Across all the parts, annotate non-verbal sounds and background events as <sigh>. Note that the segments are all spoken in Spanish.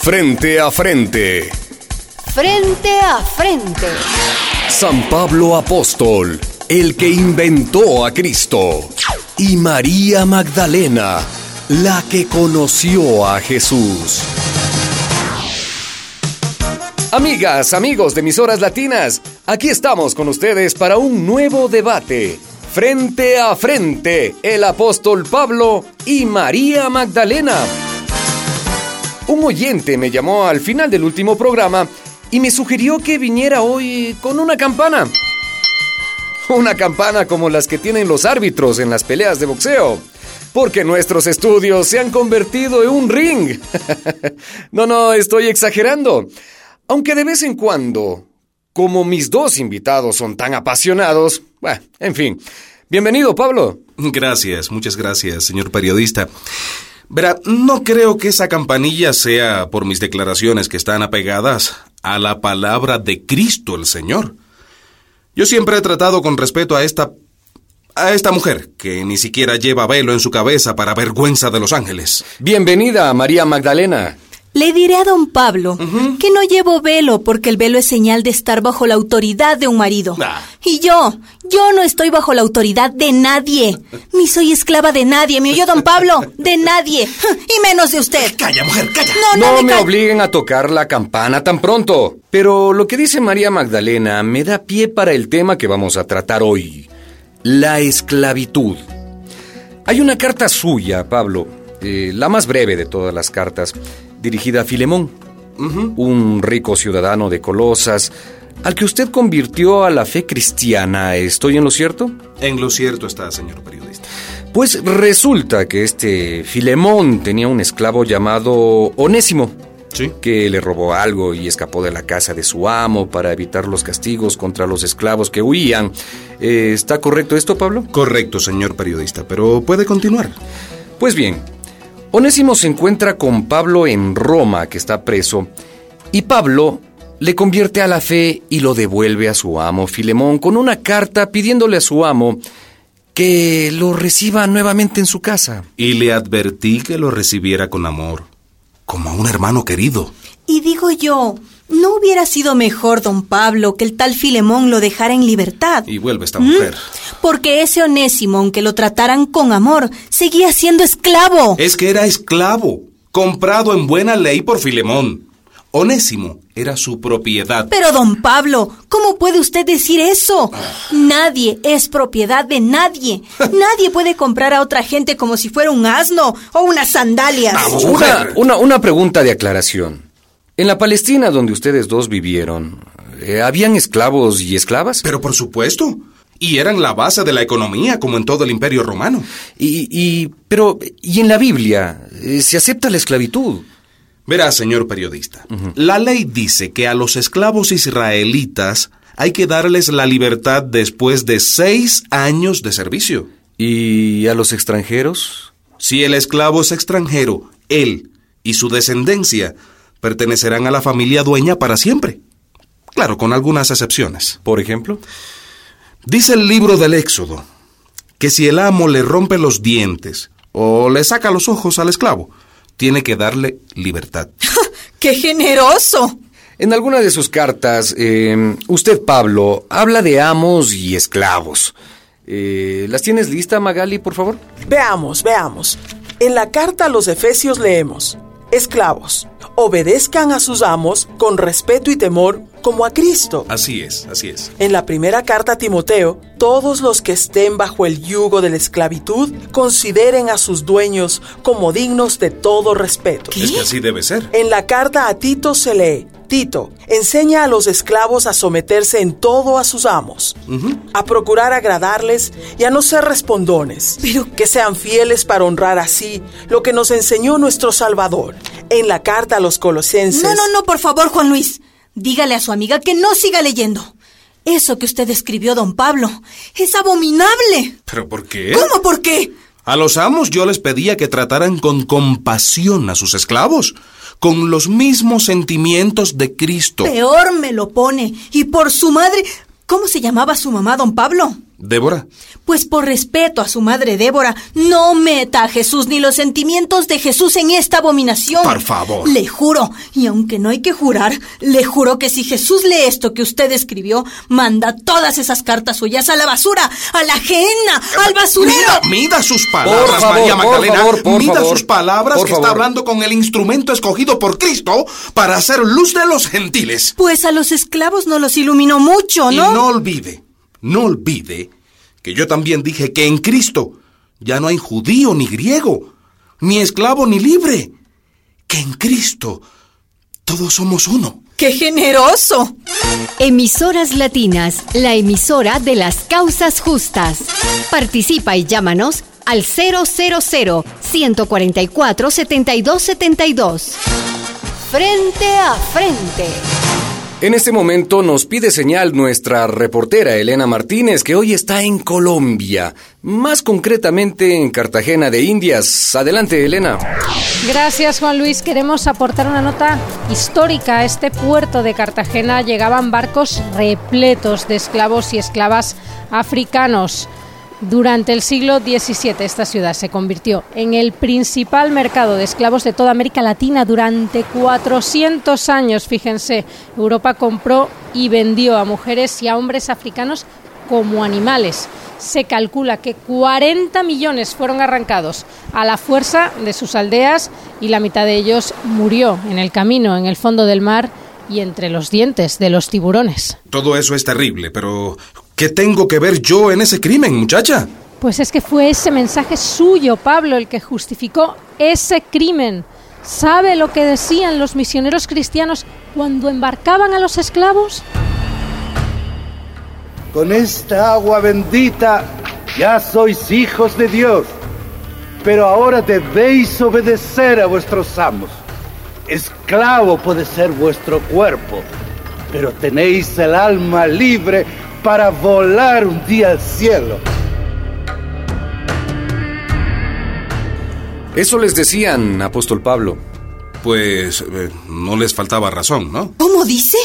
Frente a frente. Frente a frente. San Pablo Apóstol, el que inventó a Cristo. Y María Magdalena, la que conoció a Jesús. Amigas, amigos de mis horas latinas, aquí estamos con ustedes para un nuevo debate. Frente a frente, el apóstol Pablo y María Magdalena. Un oyente me llamó al final del último programa y me sugirió que viniera hoy con una campana. Una campana como las que tienen los árbitros en las peleas de boxeo. Porque nuestros estudios se han convertido en un ring. <laughs> no, no, estoy exagerando. Aunque de vez en cuando, como mis dos invitados son tan apasionados, bueno, en fin. Bienvenido, Pablo. Gracias, muchas gracias, señor periodista. Verá, no creo que esa campanilla sea por mis declaraciones que están apegadas a la palabra de Cristo el Señor. Yo siempre he tratado con respeto a esta a esta mujer que ni siquiera lleva velo en su cabeza para vergüenza de los ángeles. Bienvenida, María Magdalena. Le diré a don Pablo que no llevo velo porque el velo es señal de estar bajo la autoridad de un marido. Ah. Y yo, yo no estoy bajo la autoridad de nadie. Ni soy esclava de nadie, ¿me oyó don Pablo? De nadie. <laughs> Y menos de usted. Calla, mujer, calla. No, no, No me ca- obliguen a tocar la campana tan pronto. Pero lo que dice María Magdalena me da pie para el tema que vamos a tratar hoy. La esclavitud. Hay una carta suya, Pablo, eh, la más breve de todas las cartas, dirigida a Filemón, un rico ciudadano de Colosas, al que usted convirtió a la fe cristiana. ¿Estoy en lo cierto? En lo cierto está, señor periodista. Pues resulta que este Filemón tenía un esclavo llamado Onésimo, Sí. que le robó algo y escapó de la casa de su amo para evitar los castigos contra los esclavos que huían. Eh, ¿Está correcto esto, Pablo? Correcto, señor periodista, pero puede continuar. Pues bien, Onésimo se encuentra con Pablo en Roma, que está preso, y Pablo le convierte a la fe y lo devuelve a su amo Filemón con una carta pidiéndole a su amo que lo reciba nuevamente en su casa. Y le advertí que lo recibiera con amor, como a un hermano querido. Y digo yo, ¿no hubiera sido mejor, don Pablo, que el tal Filemón lo dejara en libertad? Y vuelve esta ¿Mm? mujer. Porque ese Onésimo, aunque lo trataran con amor, seguía siendo esclavo. Es que era esclavo, comprado en buena ley por Filemón. Onésimo era su propiedad. Pero, don Pablo, ¿cómo puede usted decir eso? Nadie es propiedad de nadie. <laughs> Nadie puede comprar a otra gente como si fuera un asno o unas sandalias. Vamos, Una, una, una pregunta de aclaración. En la Palestina donde ustedes dos vivieron, eh, ¿habían esclavos y esclavas? Pero por supuesto. Y eran la base de la economía, como en todo el imperio romano. Y, y, pero, ¿y en la Biblia eh, se acepta la esclavitud? Verá, señor periodista, la ley dice que a los esclavos israelitas hay que darles la libertad después de seis años de servicio. ¿Y a los extranjeros? Si el esclavo es extranjero, él y su descendencia pertenecerán a la familia dueña para siempre. Claro, con algunas excepciones. Por ejemplo. Dice el libro del Éxodo que si el amo le rompe los dientes o le saca los ojos al esclavo, tiene que darle libertad. <laughs> ¡Qué generoso! En alguna de sus cartas, eh, usted, Pablo, habla de amos y esclavos. Eh, ¿Las tienes lista, Magali, por favor? Veamos, veamos. En la carta a los Efesios leemos, Esclavos, obedezcan a sus amos con respeto y temor como a Cristo. Así es, así es. En la primera carta a Timoteo, todos los que estén bajo el yugo de la esclavitud consideren a sus dueños como dignos de todo respeto. Es que así debe ser. En la carta a Tito se lee, Tito, enseña a los esclavos a someterse en todo a sus amos, a procurar agradarles y a no ser respondones, Pero- que sean fieles para honrar así lo que nos enseñó nuestro Salvador. En la carta a los colosenses... No, no, no, por favor, Juan Luis. Dígale a su amiga que no siga leyendo. Eso que usted escribió, don Pablo, es abominable. ¿Pero por qué? ¿Cómo? ¿Por qué? A los amos yo les pedía que trataran con compasión a sus esclavos, con los mismos sentimientos de Cristo. Peor me lo pone. Y por su madre. ¿Cómo se llamaba su mamá, don Pablo? Débora. Pues por respeto a su madre Débora, no meta a Jesús ni los sentimientos de Jesús en esta abominación. Por favor. Le juro, y aunque no hay que jurar, le juro que si Jesús lee esto que usted escribió, manda todas esas cartas suyas a la basura, a la ajena, al basurero. Mida, mida sus palabras, Por favor, María por Magdalena. favor, por mida favor. sus palabras que está hablando con el instrumento escogido por Cristo para hacer luz de los gentiles. Pues a los esclavos no los iluminó mucho, Y ¿no? no olvide, no olvide que yo también dije que en Cristo ya no hay judío ni griego, ni esclavo ni libre, que en Cristo todos somos uno. ¡Qué generoso! Emisoras Latinas, la emisora de las causas justas. Participa y llámanos al 000 144 7272. Frente a frente. En este momento nos pide señal nuestra reportera Elena Martínez, que hoy está en Colombia, más concretamente en Cartagena de Indias. Adelante, Elena. Gracias, Juan Luis. Queremos aportar una nota histórica. A este puerto de Cartagena llegaban barcos repletos de esclavos y esclavas africanos. Durante el siglo XVII esta ciudad se convirtió en el principal mercado de esclavos de toda América Latina durante 400 años. Fíjense, Europa compró y vendió a mujeres y a hombres africanos como animales. Se calcula que 40 millones fueron arrancados a la fuerza de sus aldeas y la mitad de ellos murió en el camino, en el fondo del mar y entre los dientes de los tiburones. Todo eso es terrible, pero ¿qué tengo que ver yo en ese crimen, muchacha? Pues es que fue ese mensaje suyo, Pablo, el que justificó ese crimen. ¿Sabe lo que decían los misioneros cristianos cuando embarcaban a los esclavos? Con esta agua bendita ya sois hijos de Dios, pero ahora debéis obedecer a vuestros amos. Esclavo puede ser vuestro cuerpo, pero tenéis el alma libre para volar un día al cielo. Eso les decían, apóstol Pablo. Pues eh, no les faltaba razón, ¿no? ¿Cómo dice?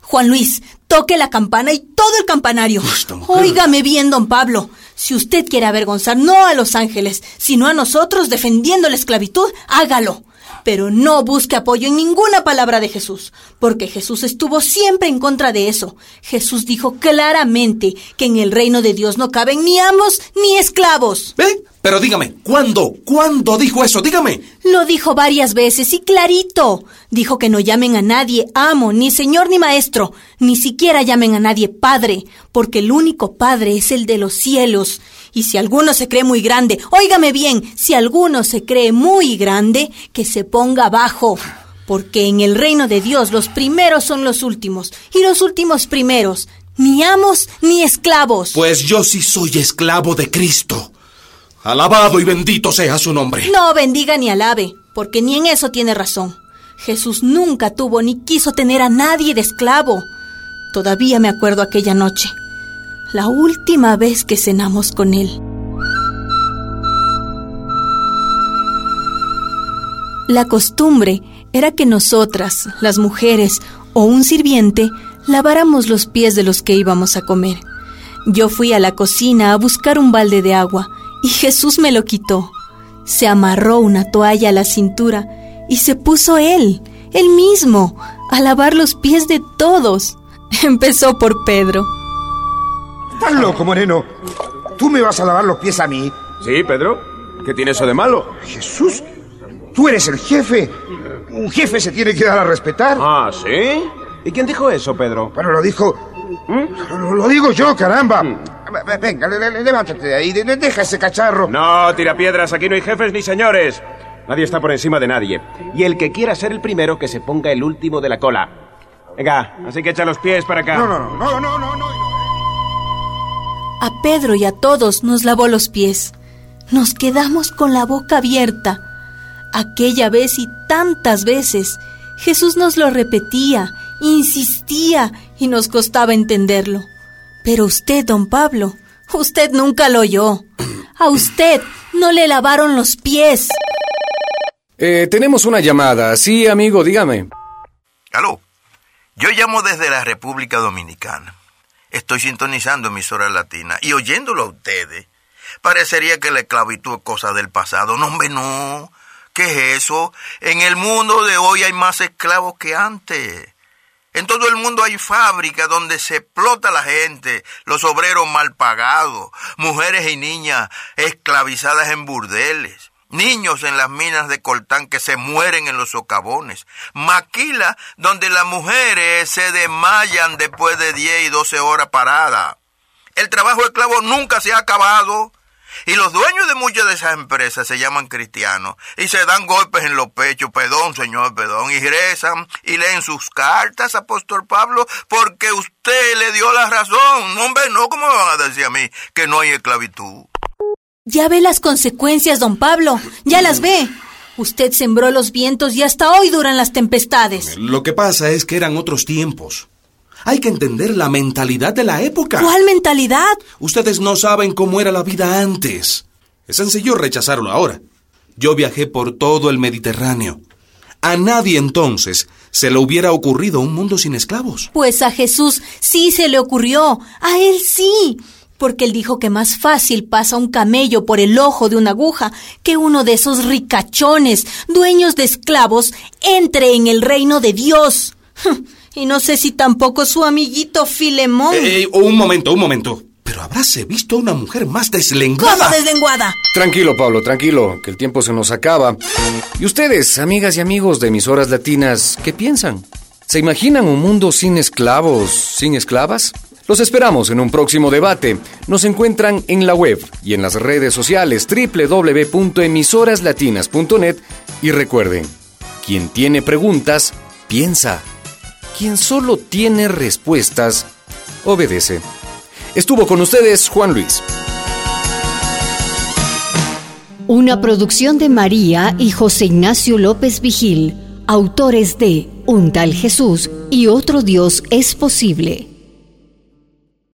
Juan Luis, toque la campana y todo el campanario. Óigame bien, don Pablo. Si usted quiere avergonzar no a los ángeles, sino a nosotros defendiendo la esclavitud, hágalo. Pero no busque apoyo en ninguna palabra de Jesús, porque Jesús estuvo siempre en contra de eso. Jesús dijo claramente que en el reino de Dios no caben ni amos ni esclavos. ¿Ve? Pero dígame, ¿cuándo? ¿Cuándo dijo eso? Dígame. Lo dijo varias veces y clarito. Dijo que no llamen a nadie amo, ni señor ni maestro, ni siquiera llamen a nadie padre, porque el único padre es el de los cielos. Y si alguno se cree muy grande, óigame bien, si alguno se cree muy grande, que se ponga abajo. Porque en el reino de Dios los primeros son los últimos, y los últimos primeros, ni amos ni esclavos. Pues yo sí soy esclavo de Cristo. Alabado y bendito sea su nombre. No bendiga ni alabe, porque ni en eso tiene razón. Jesús nunca tuvo ni quiso tener a nadie de esclavo. Todavía me acuerdo aquella noche, la última vez que cenamos con él. La costumbre era que nosotras, las mujeres o un sirviente, laváramos los pies de los que íbamos a comer. Yo fui a la cocina a buscar un balde de agua y Jesús me lo quitó. Se amarró una toalla a la cintura y se puso él, él mismo, a lavar los pies de todos. <laughs> Empezó por Pedro. ¿Estás loco, Moreno? ¿Tú me vas a lavar los pies a mí? Sí, Pedro. ¿Qué tiene eso de malo? Jesús, tú eres el jefe. Un jefe se tiene que dar a respetar. Ah, ¿sí? ¿Y quién dijo eso, Pedro? Bueno, lo dijo... Lo, lo digo yo, caramba. Venga, le- le- levántate de ahí. de- de- Deja ese cacharro. No, tira piedras, aquí no hay jefes ni señores. Nadie está por encima de nadie. Y el que quiera ser el primero, que se ponga el último de la cola. Venga, así que echa los pies para acá. No, no, no, no, no, no, no. A Pedro y a todos nos lavó los pies. Nos quedamos con la boca abierta. Aquella vez y tantas veces, Jesús nos lo repetía, insistía y nos costaba entenderlo. Pero usted, don Pablo, usted nunca lo oyó. A usted no le lavaron los pies. Eh, tenemos una llamada. Sí, amigo, dígame. Aló, yo llamo desde la República Dominicana. Estoy sintonizando emisoras latinas y oyéndolo a ustedes. Parecería que la esclavitud es cosa del pasado. No, hombre, no. ¿Qué es eso? En el mundo de hoy hay más esclavos que antes. En todo el mundo hay fábricas donde se explota la gente, los obreros mal pagados, mujeres y niñas esclavizadas en burdeles, niños en las minas de coltán que se mueren en los socavones, maquila donde las mujeres se desmayan después de 10 y 12 horas paradas. El trabajo esclavo nunca se ha acabado. Y los dueños de muchas de esas empresas se llaman cristianos y se dan golpes en los pechos, perdón, señor, perdón, y rezan y leen sus cartas, apóstol Pablo, porque usted le dio la razón. Hombre, no, ¿cómo me van a decir a mí que no hay esclavitud? Ya ve las consecuencias, don Pablo, ya las ve. Usted sembró los vientos y hasta hoy duran las tempestades. Lo que pasa es que eran otros tiempos. Hay que entender la mentalidad de la época. ¿Cuál mentalidad? Ustedes no saben cómo era la vida antes. Es sencillo rechazarlo ahora. Yo viajé por todo el Mediterráneo. A nadie entonces se le hubiera ocurrido un mundo sin esclavos. Pues a Jesús sí se le ocurrió. A él sí. Porque él dijo que más fácil pasa un camello por el ojo de una aguja que uno de esos ricachones, dueños de esclavos, entre en el reino de Dios. Y no sé si tampoco su amiguito Filemón. Eh, eh, un momento, un momento. Pero habráse visto una mujer más deslenguada. ¿Cómo deslenguada? Tranquilo, Pablo, tranquilo, que el tiempo se nos acaba. ¿Y ustedes, amigas y amigos de emisoras latinas, qué piensan? ¿Se imaginan un mundo sin esclavos, sin esclavas? Los esperamos en un próximo debate. Nos encuentran en la web y en las redes sociales www.emisoraslatinas.net y recuerden, quien tiene preguntas, piensa. Quien solo tiene respuestas, obedece. Estuvo con ustedes Juan Luis. Una producción de María y José Ignacio López Vigil, autores de Un tal Jesús y otro Dios es posible.